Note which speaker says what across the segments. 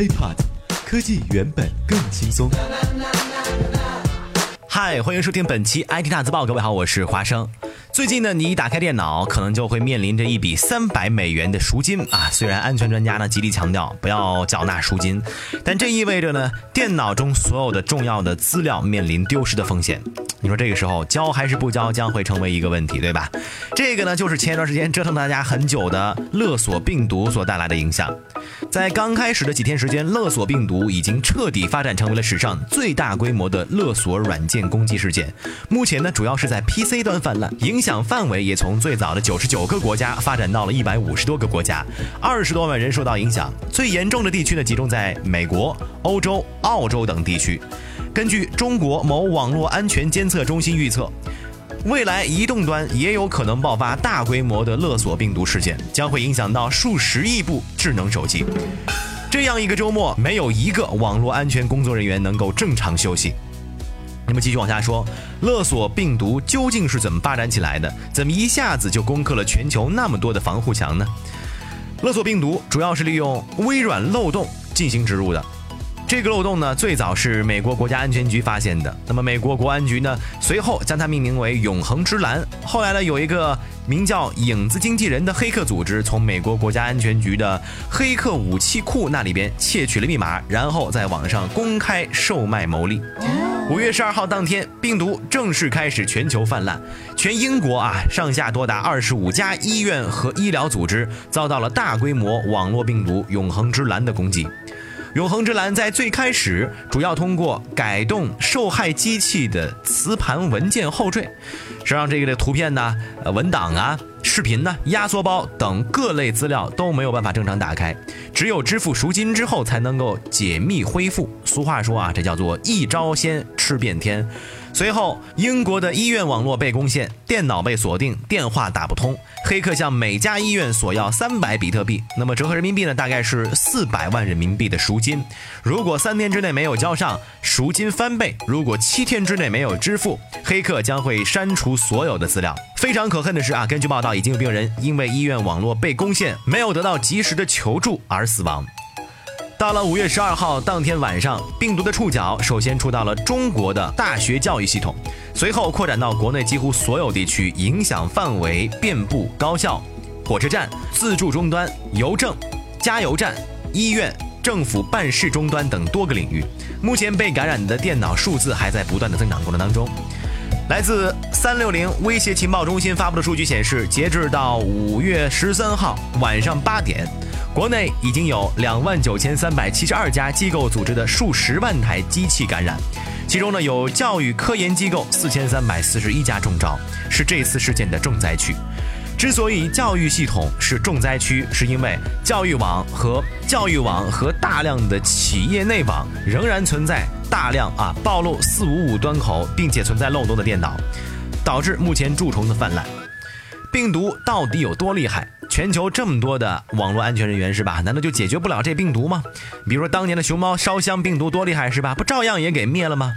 Speaker 1: HiPod，科技原本更轻松。
Speaker 2: 嗨，欢迎收听本期 IT 大字报。各位好，我是华生。最近呢，你一打开电脑，可能就会面临着一笔三百美元的赎金啊。虽然安全专家呢极力强调不要缴纳赎金，但这意味着呢，电脑中所有的重要的资料面临丢失的风险。你说这个时候交还是不交，将会成为一个问题，对吧？这个呢，就是前一段时间折腾大家很久的勒索病毒所带来的影响。在刚开始的几天时间，勒索病毒已经彻底发展成为了史上最大规模的勒索软件攻击事件。目前呢，主要是在 PC 端泛滥，影影响范围也从最早的九十九个国家发展到了一百五十多个国家，二十多万人受到影响。最严重的地区呢，集中在美国、欧洲、澳洲等地区。根据中国某网络安全监测中心预测，未来移动端也有可能爆发大规模的勒索病毒事件，将会影响到数十亿部智能手机。这样一个周末，没有一个网络安全工作人员能够正常休息。那么继续往下说，勒索病毒究竟是怎么发展起来的？怎么一下子就攻克了全球那么多的防护墙呢？勒索病毒主要是利用微软漏洞进行植入的。这个漏洞呢，最早是美国国家安全局发现的。那么美国国安局呢，随后将它命名为“永恒之蓝”。后来呢，有一个名叫“影子经纪人”的黑客组织，从美国国家安全局的黑客武器库那里边窃取了密码，然后在网上公开售卖牟利。五月十二号当天，病毒正式开始全球泛滥，全英国啊，上下多达二十五家医院和医疗组织遭到了大规模网络病毒“永恒之蓝”的攻击。永恒之蓝在最开始主要通过改动受害机器的磁盘文件后缀，是让这个的图片呢、文档啊、视频呢、压缩包等各类资料都没有办法正常打开，只有支付赎金之后才能够解密恢复。俗话说啊，这叫做一招鲜吃遍天。随后，英国的医院网络被攻陷，电脑被锁定，电话打不通。黑客向每家医院索要三百比特币，那么折合人民币呢，大概是四百万人民币的赎金。如果三天之内没有交上，赎金翻倍；如果七天之内没有支付，黑客将会删除所有的资料。非常可恨的是啊，根据报道，已经有病人因为医院网络被攻陷，没有得到及时的求助而死亡。到了五月十二号当天晚上，病毒的触角首先触到了中国的大学教育系统，随后扩展到国内几乎所有地区，影响范围遍布高校、火车站、自助终端、邮政、加油站、医院、政府办事终端等多个领域。目前被感染的电脑数字还在不断的增长过程当中。来自三六零威胁情报中心发布的数据显示，截至到五月十三号晚上八点。国内已经有两万九千三百七十二家机构组织的数十万台机器感染，其中呢有教育科研机构四千三百四十一家中招，是这次事件的重灾区。之所以教育系统是重灾区，是因为教育网和教育网和大量的企业内网仍然存在大量啊暴露四五五端口，并且存在漏洞的电脑，导致目前蛀虫的泛滥。病毒到底有多厉害？全球这么多的网络安全人员是吧？难道就解决不了这病毒吗？比如说当年的熊猫烧香病毒多厉害是吧？不照样也给灭了吗？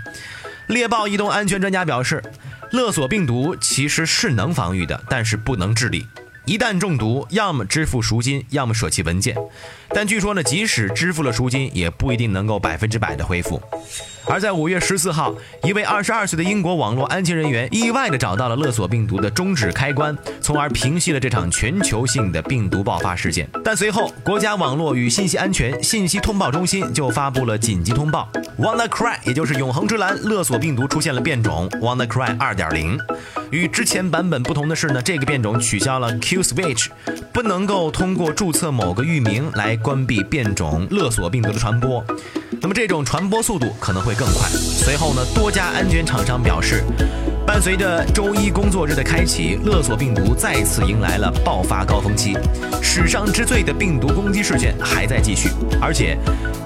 Speaker 2: 猎豹移动安全专家表示，勒索病毒其实是能防御的，但是不能治理。一旦中毒，要么支付赎金，要么舍弃文件。但据说呢，即使支付了赎金，也不一定能够百分之百的恢复。而在五月十四号，一位二十二岁的英国网络安全人员意外地找到了勒索病毒的终止开关，从而平息了这场全球性的病毒爆发事件。但随后，国家网络与信息安全信息通报中心就发布了紧急通报：WannaCry，也就是永恒之蓝勒索病毒出现了变种 WannaCry 二点零。与之前版本不同的是呢，这个变种取消了 Q switch，不能够通过注册某个域名来关闭变种勒索病毒的传播。那么这种传播速度可能会更快。随后呢，多家安全厂商表示，伴随着周一工作日的开启，勒索病毒再次迎来了爆发高峰期，史上之最的病毒攻击事件还在继续。而且，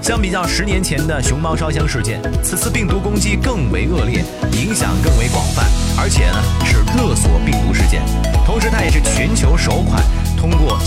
Speaker 2: 相比较十年前的熊猫烧香事件，此次病毒攻击更为恶劣，影响更为广泛，而且呢是勒索病毒事件。同时，它也是全球首款通过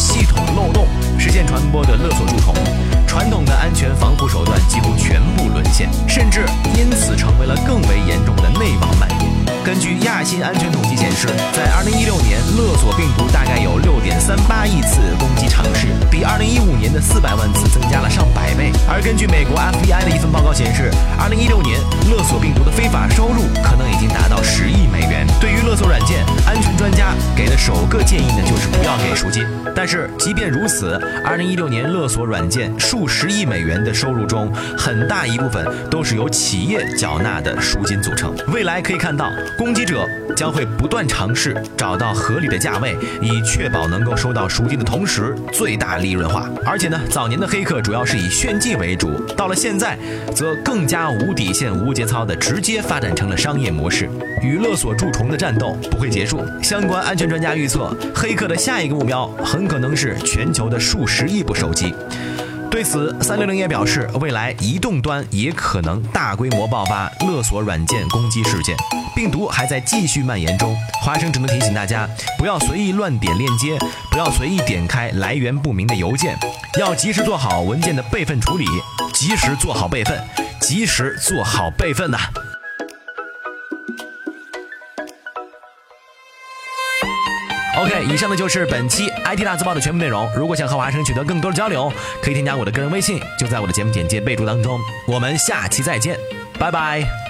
Speaker 2: 甚至因此成为了更为严重的内网蔓延。根据亚信安全统计显示，在2016年，勒索病毒大概有6.38亿次攻击尝试，比2015年的400万次增加了上百倍。而根据美国 FBI 的一份报告显示，2016年勒索病毒的非法收入可能已经达到十亿美元。对于勒索软件，安全专家给的首个建议呢，就是不要给赎金。但是即便如此，2016年勒索软件数十亿美元的收入中，很大一部分都是由企业缴纳的赎金组成。未来可以看到，攻击者。将会不断尝试找到合理的价位，以确保能够收到赎金的同时最大利润化。而且呢，早年的黑客主要是以炫技为主，到了现在，则更加无底线、无节操的直接发展成了商业模式。与勒索蛀虫的战斗不会结束。相相关安全专家预测，黑客的下一个目标很可能是全球的数十亿部手机。对此，三六零也表示，未来移动端也可能大规模爆发勒索软件攻击事件，病毒还在继续蔓延中。华生只能提醒大家，不要随意乱点链接，不要随意点开来源不明的邮件，要及时做好文件的备份处理，及时做好备份，及时做好备份呐。OK，以上呢就是本期 IT 大字报的全部内容。如果想和华生取得更多的交流，可以添加我的个人微信，就在我的节目简介备注当中。我们下期再见，拜拜。